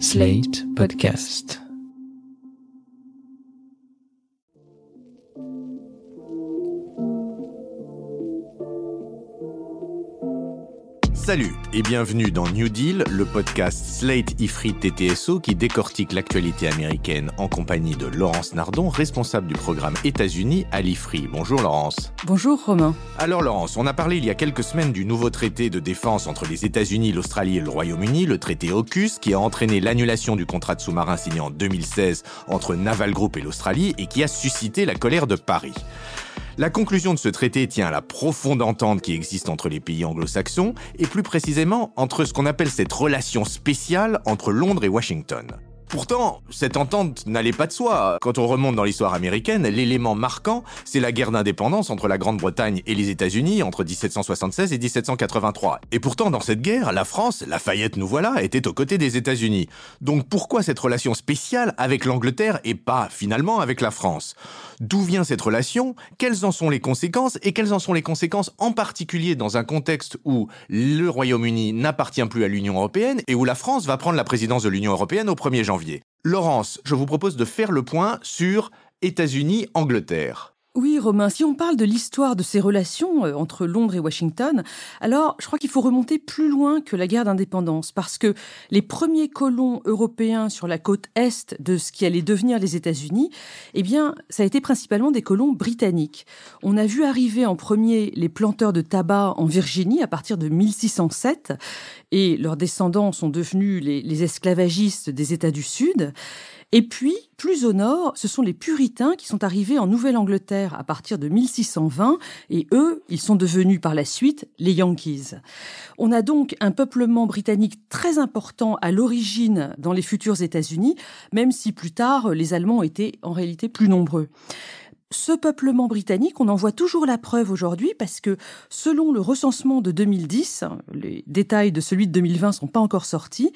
Slate Podcast. Salut et bienvenue dans New Deal, le podcast Slate Ifrit TTSO qui décortique l'actualité américaine en compagnie de Laurence Nardon, responsable du programme États-Unis à l'Ifri. Bonjour Laurence. Bonjour Romain. Alors Laurence, on a parlé il y a quelques semaines du nouveau traité de défense entre les États-Unis, l'Australie et le Royaume-Uni, le traité AUKUS, qui a entraîné l'annulation du contrat de sous-marin signé en 2016 entre Naval Group et l'Australie et qui a suscité la colère de Paris. La conclusion de ce traité tient à la profonde entente qui existe entre les pays anglo-saxons, et plus précisément entre ce qu'on appelle cette relation spéciale entre Londres et Washington. Pourtant, cette entente n'allait pas de soi. Quand on remonte dans l'histoire américaine, l'élément marquant, c'est la guerre d'indépendance entre la Grande-Bretagne et les États-Unis entre 1776 et 1783. Et pourtant, dans cette guerre, la France, Lafayette nous voilà, était aux côtés des États-Unis. Donc pourquoi cette relation spéciale avec l'Angleterre et pas finalement avec la France? D'où vient cette relation? Quelles en sont les conséquences? Et quelles en sont les conséquences en particulier dans un contexte où le Royaume-Uni n'appartient plus à l'Union européenne et où la France va prendre la présidence de l'Union européenne au 1er janvier? Laurence, je vous propose de faire le point sur États-Unis-Angleterre. Oui, Romain, si on parle de l'histoire de ces relations euh, entre Londres et Washington, alors je crois qu'il faut remonter plus loin que la guerre d'indépendance, parce que les premiers colons européens sur la côte est de ce qui allait devenir les États-Unis, eh bien, ça a été principalement des colons britanniques. On a vu arriver en premier les planteurs de tabac en Virginie à partir de 1607, et leurs descendants sont devenus les, les esclavagistes des États du Sud. Et puis, plus au nord, ce sont les puritains qui sont arrivés en Nouvelle-Angleterre à partir de 1620, et eux, ils sont devenus par la suite les Yankees. On a donc un peuplement britannique très important à l'origine dans les futurs États-Unis, même si plus tard, les Allemands étaient en réalité plus nombreux. Ce peuplement britannique, on en voit toujours la preuve aujourd'hui parce que selon le recensement de 2010, les détails de celui de 2020 sont pas encore sortis,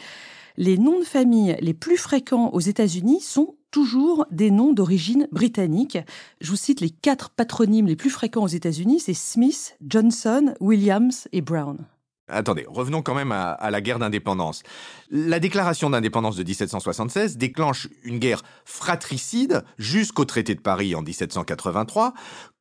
les noms de famille les plus fréquents aux États-Unis sont toujours des noms d'origine britannique. Je vous cite les quatre patronymes les plus fréquents aux États-Unis, c'est Smith, Johnson, Williams et Brown. Attendez, revenons quand même à, à la guerre d'indépendance. La déclaration d'indépendance de 1776 déclenche une guerre fratricide jusqu'au traité de Paris en 1783.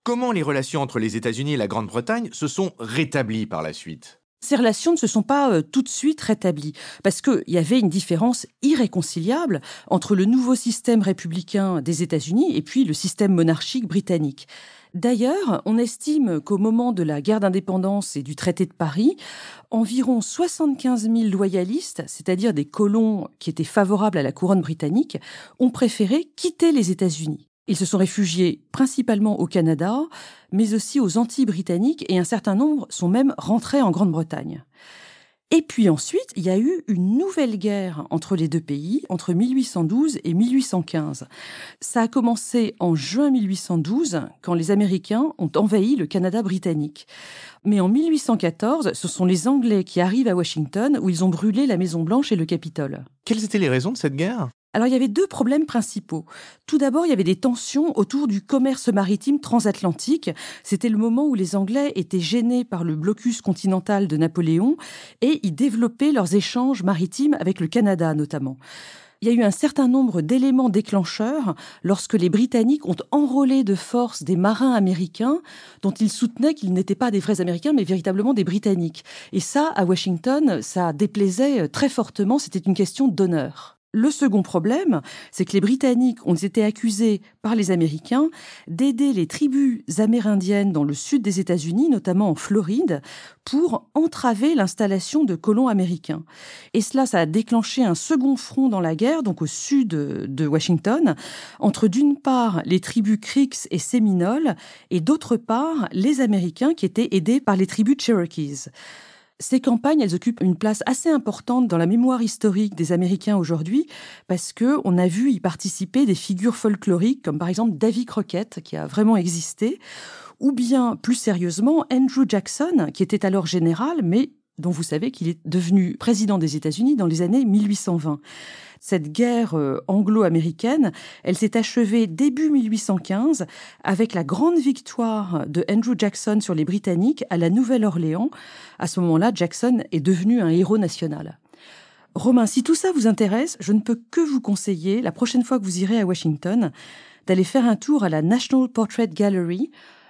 Comment les relations entre les États-Unis et la Grande-Bretagne se sont rétablies par la suite? Ces relations ne se sont pas euh, tout de suite rétablies, parce qu'il y avait une différence irréconciliable entre le nouveau système républicain des États-Unis et puis le système monarchique britannique. D'ailleurs, on estime qu'au moment de la guerre d'indépendance et du traité de Paris, environ 75 000 loyalistes, c'est-à-dire des colons qui étaient favorables à la couronne britannique, ont préféré quitter les États-Unis. Ils se sont réfugiés principalement au Canada, mais aussi aux Antilles britanniques, et un certain nombre sont même rentrés en Grande-Bretagne. Et puis ensuite, il y a eu une nouvelle guerre entre les deux pays, entre 1812 et 1815. Ça a commencé en juin 1812, quand les Américains ont envahi le Canada britannique. Mais en 1814, ce sont les Anglais qui arrivent à Washington, où ils ont brûlé la Maison-Blanche et le Capitole. Quelles étaient les raisons de cette guerre? Alors il y avait deux problèmes principaux. Tout d'abord, il y avait des tensions autour du commerce maritime transatlantique. C'était le moment où les Anglais étaient gênés par le blocus continental de Napoléon et ils développaient leurs échanges maritimes avec le Canada notamment. Il y a eu un certain nombre d'éléments déclencheurs lorsque les Britanniques ont enrôlé de force des marins américains dont ils soutenaient qu'ils n'étaient pas des vrais Américains mais véritablement des Britanniques. Et ça, à Washington, ça déplaisait très fortement, c'était une question d'honneur. Le second problème, c'est que les Britanniques ont été accusés par les Américains d'aider les tribus amérindiennes dans le sud des États-Unis, notamment en Floride, pour entraver l'installation de colons américains. Et cela, ça a déclenché un second front dans la guerre, donc au sud de Washington, entre d'une part les tribus Creeks et Séminoles, et d'autre part les Américains qui étaient aidés par les tribus Cherokees. Ces campagnes, elles occupent une place assez importante dans la mémoire historique des Américains aujourd'hui parce que on a vu y participer des figures folkloriques comme par exemple Davy Crockett qui a vraiment existé ou bien plus sérieusement Andrew Jackson qui était alors général mais dont vous savez qu'il est devenu président des États-Unis dans les années 1820. Cette guerre euh, anglo-américaine, elle s'est achevée début 1815 avec la grande victoire de Andrew Jackson sur les Britanniques à la Nouvelle-Orléans. À ce moment-là, Jackson est devenu un héros national. Romain, si tout ça vous intéresse, je ne peux que vous conseiller, la prochaine fois que vous irez à Washington, d'aller faire un tour à la National Portrait Gallery,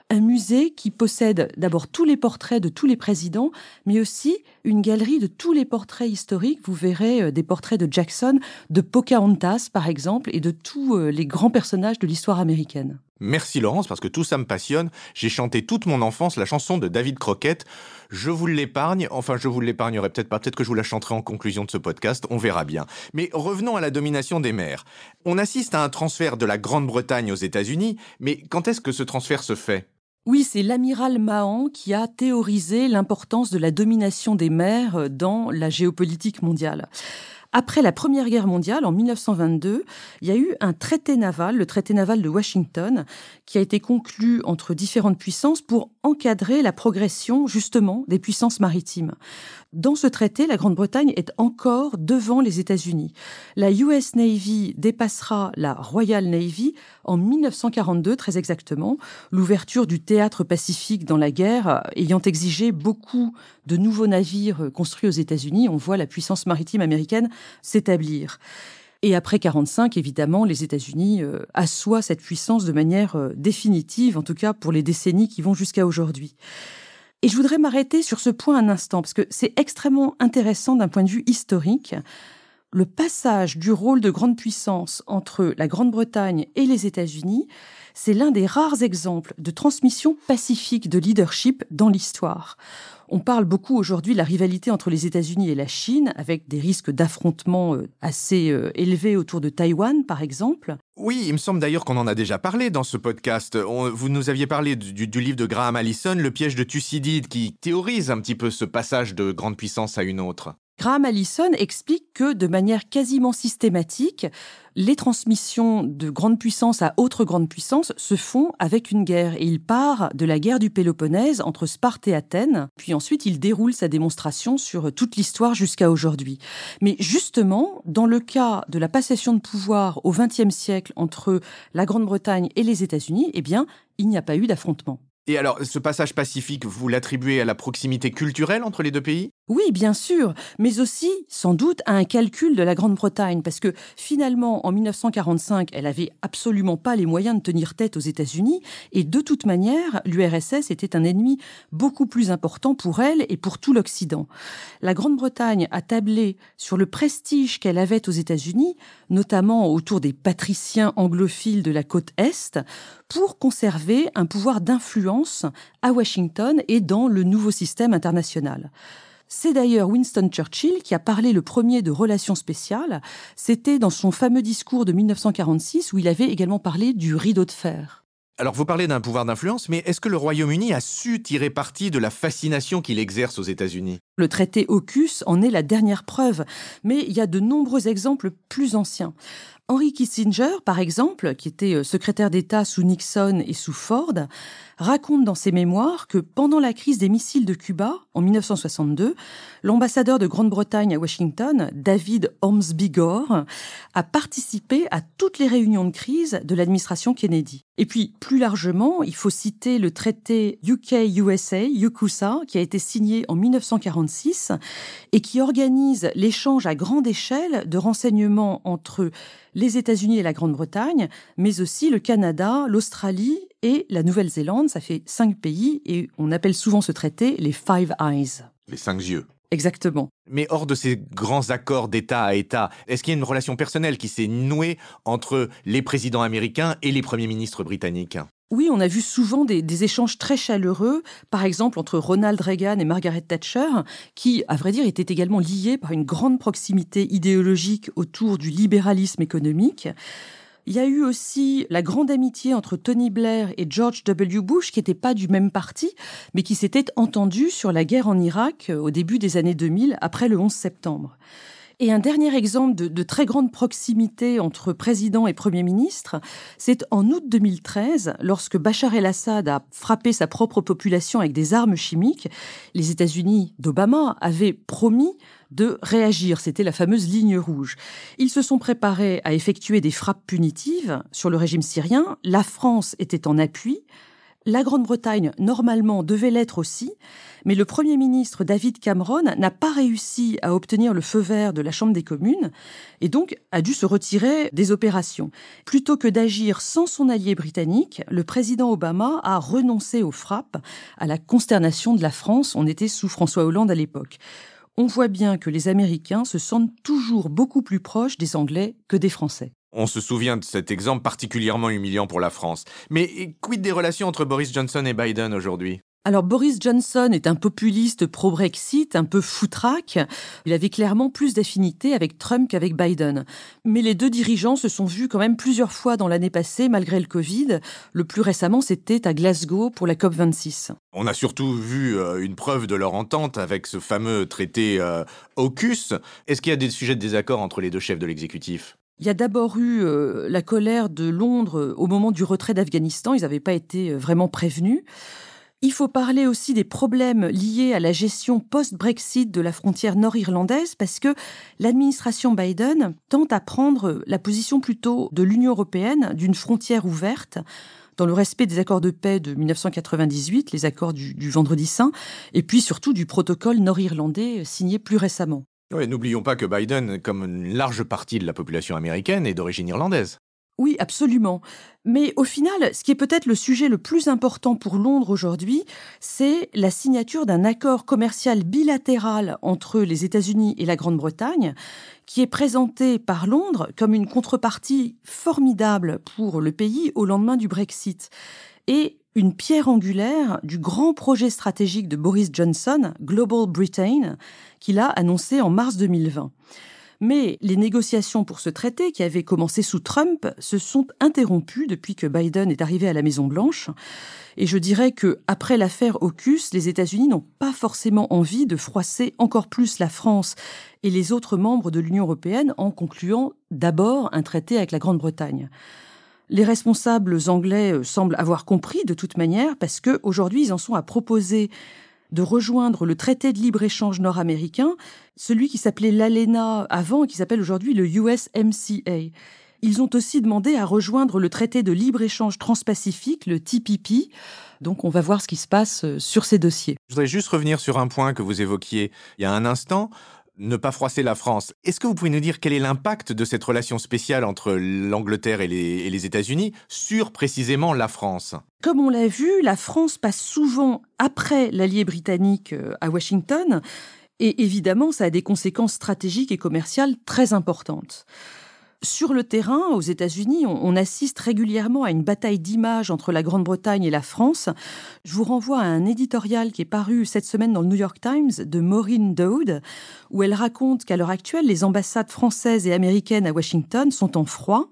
un musée qui possède d'abord tous les portraits de tous les présidents, mais aussi une galerie de tous les portraits historiques. Vous verrez euh, des portraits de Jackson, de Pocahontas par exemple, et de tous euh, les grands personnages de l'histoire américaine. Merci Laurence, parce que tout ça me passionne. J'ai chanté toute mon enfance la chanson de David Croquette. Je vous l'épargne, enfin je vous l'épargnerai peut-être pas, peut-être que je vous la chanterai en conclusion de ce podcast, on verra bien. Mais revenons à la domination des mers. On assiste à un transfert de la Grande-Bretagne aux États-Unis, mais quand est-ce que ce transfert se fait? Oui, c'est l'amiral Mahan qui a théorisé l'importance de la domination des mers dans la géopolitique mondiale. Après la Première Guerre mondiale, en 1922, il y a eu un traité naval, le traité naval de Washington, qui a été conclu entre différentes puissances pour encadrer la progression justement des puissances maritimes. Dans ce traité, la Grande-Bretagne est encore devant les États-Unis. La US Navy dépassera la Royal Navy en 1942, très exactement, l'ouverture du théâtre pacifique dans la guerre ayant exigé beaucoup de nouveaux navires construits aux États-Unis. On voit la puissance maritime américaine s'établir. Et après 45, évidemment, les États-Unis euh, assoient cette puissance de manière euh, définitive, en tout cas pour les décennies qui vont jusqu'à aujourd'hui. Et je voudrais m'arrêter sur ce point un instant, parce que c'est extrêmement intéressant d'un point de vue historique. Le passage du rôle de grande puissance entre la Grande-Bretagne et les États-Unis, c'est l'un des rares exemples de transmission pacifique de leadership dans l'histoire. On parle beaucoup aujourd'hui de la rivalité entre les États-Unis et la Chine, avec des risques d'affrontement euh, assez euh, élevés autour de Taïwan, par exemple. Oui, il me semble d'ailleurs qu'on en a déjà parlé dans ce podcast. vous nous aviez parlé du, du, livre de Graham Allison, Le piège de Thucydide, qui théorise un petit peu ce passage de grande puissance à une autre. Graham Allison explique que de manière quasiment systématique, les transmissions de grandes puissances à autres grandes puissances se font avec une guerre. Et il part de la guerre du Péloponnèse entre Sparte et Athènes, puis ensuite il déroule sa démonstration sur toute l'histoire jusqu'à aujourd'hui. Mais justement, dans le cas de la passation de pouvoir au XXe siècle entre la Grande-Bretagne et les États-Unis, eh bien, il n'y a pas eu d'affrontement. Et alors, ce passage pacifique, vous l'attribuez à la proximité culturelle entre les deux pays? Oui, bien sûr, mais aussi, sans doute, à un calcul de la Grande-Bretagne, parce que finalement, en 1945, elle avait absolument pas les moyens de tenir tête aux États-Unis, et de toute manière, l'URSS était un ennemi beaucoup plus important pour elle et pour tout l'Occident. La Grande-Bretagne a tablé sur le prestige qu'elle avait aux États-Unis, notamment autour des patriciens anglophiles de la côte Est, pour conserver un pouvoir d'influence à Washington et dans le nouveau système international. C'est d'ailleurs Winston Churchill qui a parlé le premier de relations spéciales. C'était dans son fameux discours de 1946 où il avait également parlé du rideau de fer. Alors vous parlez d'un pouvoir d'influence, mais est-ce que le Royaume-Uni a su tirer parti de la fascination qu'il exerce aux États-Unis? Le traité AUKUS en est la dernière preuve, mais il y a de nombreux exemples plus anciens. Henry Kissinger, par exemple, qui était euh, secrétaire d'État sous Nixon et sous Ford, raconte dans ses mémoires que pendant la crise des missiles de Cuba, en 1962, l'ambassadeur de Grande-Bretagne à Washington, David Ormsby Gore, a participé à toutes les réunions de crise de l'administration Kennedy. Et puis, plus largement, il faut citer le traité UK-USA, UKUSA, qui a été signé en 1946 et qui organise l'échange à grande échelle de renseignements entre les États-Unis et la Grande-Bretagne, mais aussi le Canada, l'Australie et la Nouvelle-Zélande. Ça fait cinq pays et on appelle souvent ce traité les Five Eyes. Les cinq yeux. Exactement. Mais hors de ces grands accords d'État à État, est-ce qu'il y a une relation personnelle qui s'est nouée entre les présidents américains et les premiers ministres britanniques? Oui, on a vu souvent des, échanges très chaleureux, par exemple entre Ronald Reagan et Margaret Thatcher, qui, à vrai dire, étaient également liés par une grande proximité idéologique autour du libéralisme économique. Il y a eu aussi la grande amitié entre Tony Blair et George W. Bush, qui n'étaient pas du même parti, mais qui s'étaient entendus sur la guerre en Irak euh, au début des années 2000, après le 11 septembre. Et un dernier exemple de, très grande proximité entre président et Premier ministre, c'est en août 2013, lorsque Bachar el-Assad a frappé sa propre population avec des armes chimiques, les États-Unis d'Obama avaient promis de réagir. C'était la fameuse ligne rouge. Ils se sont préparés à effectuer des frappes punitives sur le régime syrien. La France était en appui. La Grande-Bretagne, normalement, devait l'être aussi, mais le Premier ministre David Cameron n'a pas réussi à obtenir le feu vert de la Chambre des communes et donc a dû se retirer des opérations. Plutôt que d'agir sans son allié britannique, le président Obama a renoncé aux frappes, à la consternation de la France. On était sous François Hollande à l'époque. On voit bien que les Américains se sentent toujours beaucoup plus proches des Anglais que des Français. On se souvient de cet exemple particulièrement humiliant pour la France. Mais quid des relations entre Boris Johnson et Biden aujourd'hui? Alors Boris Johnson est un populiste pro-Brexit, un peu foutraque. Il avait clairement plus d'affinité avec Trump qu'avec Biden. Mais les deux dirigeants se sont vus quand même plusieurs fois dans l'année passée, malgré le Covid. Le plus récemment, c'était à Glasgow pour la COP26. On a surtout vu euh, une preuve de leur entente avec ce fameux traité euh, AUKUS. Est-ce qu'il y a des sujets de désaccord entre les deux chefs de l'exécutif? Il y a d'abord eu euh, la colère de Londres euh, au moment du retrait d'Afghanistan. Ils n'avaient pas été euh, vraiment prévenus. Il faut parler aussi des problèmes liés à la gestion post-Brexit de la frontière nord-irlandaise parce que l'administration Biden tente à prendre la position plutôt de l'Union européenne d'une frontière ouverte dans le respect des accords de paix de 1998, les accords du, du Vendredi Saint, et puis surtout du protocole nord-irlandais signé plus récemment. N'oublions pas que Biden, comme une large partie de la population américaine, est d'origine irlandaise. Oui, absolument. Mais au final, ce qui est peut-être le sujet le plus important pour Londres aujourd'hui, c'est la signature d'un accord commercial bilatéral entre les États-Unis et la Grande-Bretagne, qui est présenté par Londres comme une contrepartie formidable pour le pays au lendemain du Brexit. Et une pierre angulaire du grand projet stratégique de Boris Johnson, Global Britain, qu'il a annoncé en mars 2020. Mais les négociations pour ce traité, qui avaient commencé sous Trump, se sont interrompues depuis que Biden est arrivé à la Maison Blanche. Et je dirais que après l'affaire AUKUS, les États-Unis n'ont pas forcément envie de froisser encore plus la France et les autres membres de l'Union européenne en concluant d'abord un traité avec la Grande-Bretagne. Les responsables anglais euh, semblent avoir compris de toute manière parce que aujourd'hui ils en sont à proposer de rejoindre le traité de libre-échange nord-américain, celui qui s'appelait l'ALENA avant et qui s'appelle aujourd'hui le USMCA. Ils ont aussi demandé à rejoindre le traité de libre-échange transpacifique, le TPP. Donc on va voir ce qui se passe euh, sur ces dossiers. Je voudrais juste revenir sur un point que vous évoquiez il y a un instant ne pas froisser la France. Est-ce que vous pouvez nous dire quel est l'impact de cette relation spéciale entre l'Angleterre et les, États-Unis sur précisément la France? Comme on l'a vu, la France passe souvent après l'allié britannique euh, à Washington, et évidemment, ça a des conséquences stratégiques et commerciales très importantes. Sur le terrain, aux États-Unis, on, assiste régulièrement à une bataille d'images entre la Grande-Bretagne et la France. Je vous renvoie à un éditorial qui est paru cette semaine dans le New York Times de Maureen Dowd, où elle raconte qu'à l'heure actuelle, les ambassades françaises et américaines à Washington sont en froid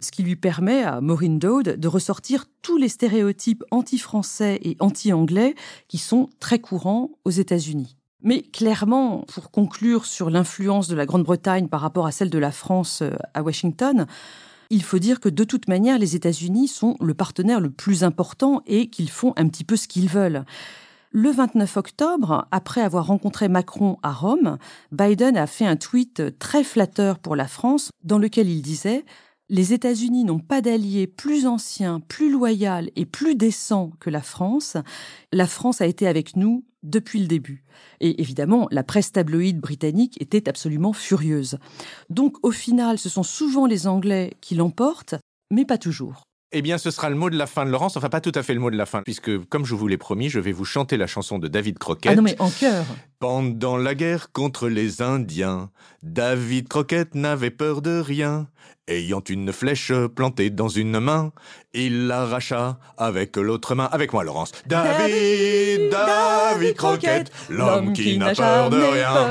ce qui lui permet à Maureen Dowd de ressortir tous les stéréotypes anti-français et anti-anglais qui sont très courants aux États-Unis. Mais clairement, pour conclure sur l'influence de la Grande-Bretagne par rapport à celle de la France euh, à Washington, il faut dire que de toute manière, les États-Unis sont le partenaire le plus important et qu'ils font un petit peu ce qu'ils veulent. Le 29 octobre, après avoir rencontré Macron à Rome, Biden a fait un tweet très flatteur pour la France dans lequel il disait les États-Unis n'ont pas d'alliés plus anciens, plus loyal et plus décent que la France. La France a été avec nous depuis le début. Et évidemment, la presse tabloïde britannique était absolument furieuse. Donc au final, ce sont souvent les Anglais qui l'emportent, mais pas toujours. Eh bien, ce sera le mot de la fin de Laurence. Enfin, pas tout à fait le mot de la fin, puisque, comme je vous l'ai promis, je vais vous chanter la chanson de David Crockett. Ah non, mais en chœur. Pendant la guerre contre les Indiens, David Crockett n'avait peur de rien. Ayant une flèche plantée dans une main, il l'arracha avec l'autre main. Avec moi, Laurence. David, David Crockett, l'homme qui n'a peur de rien.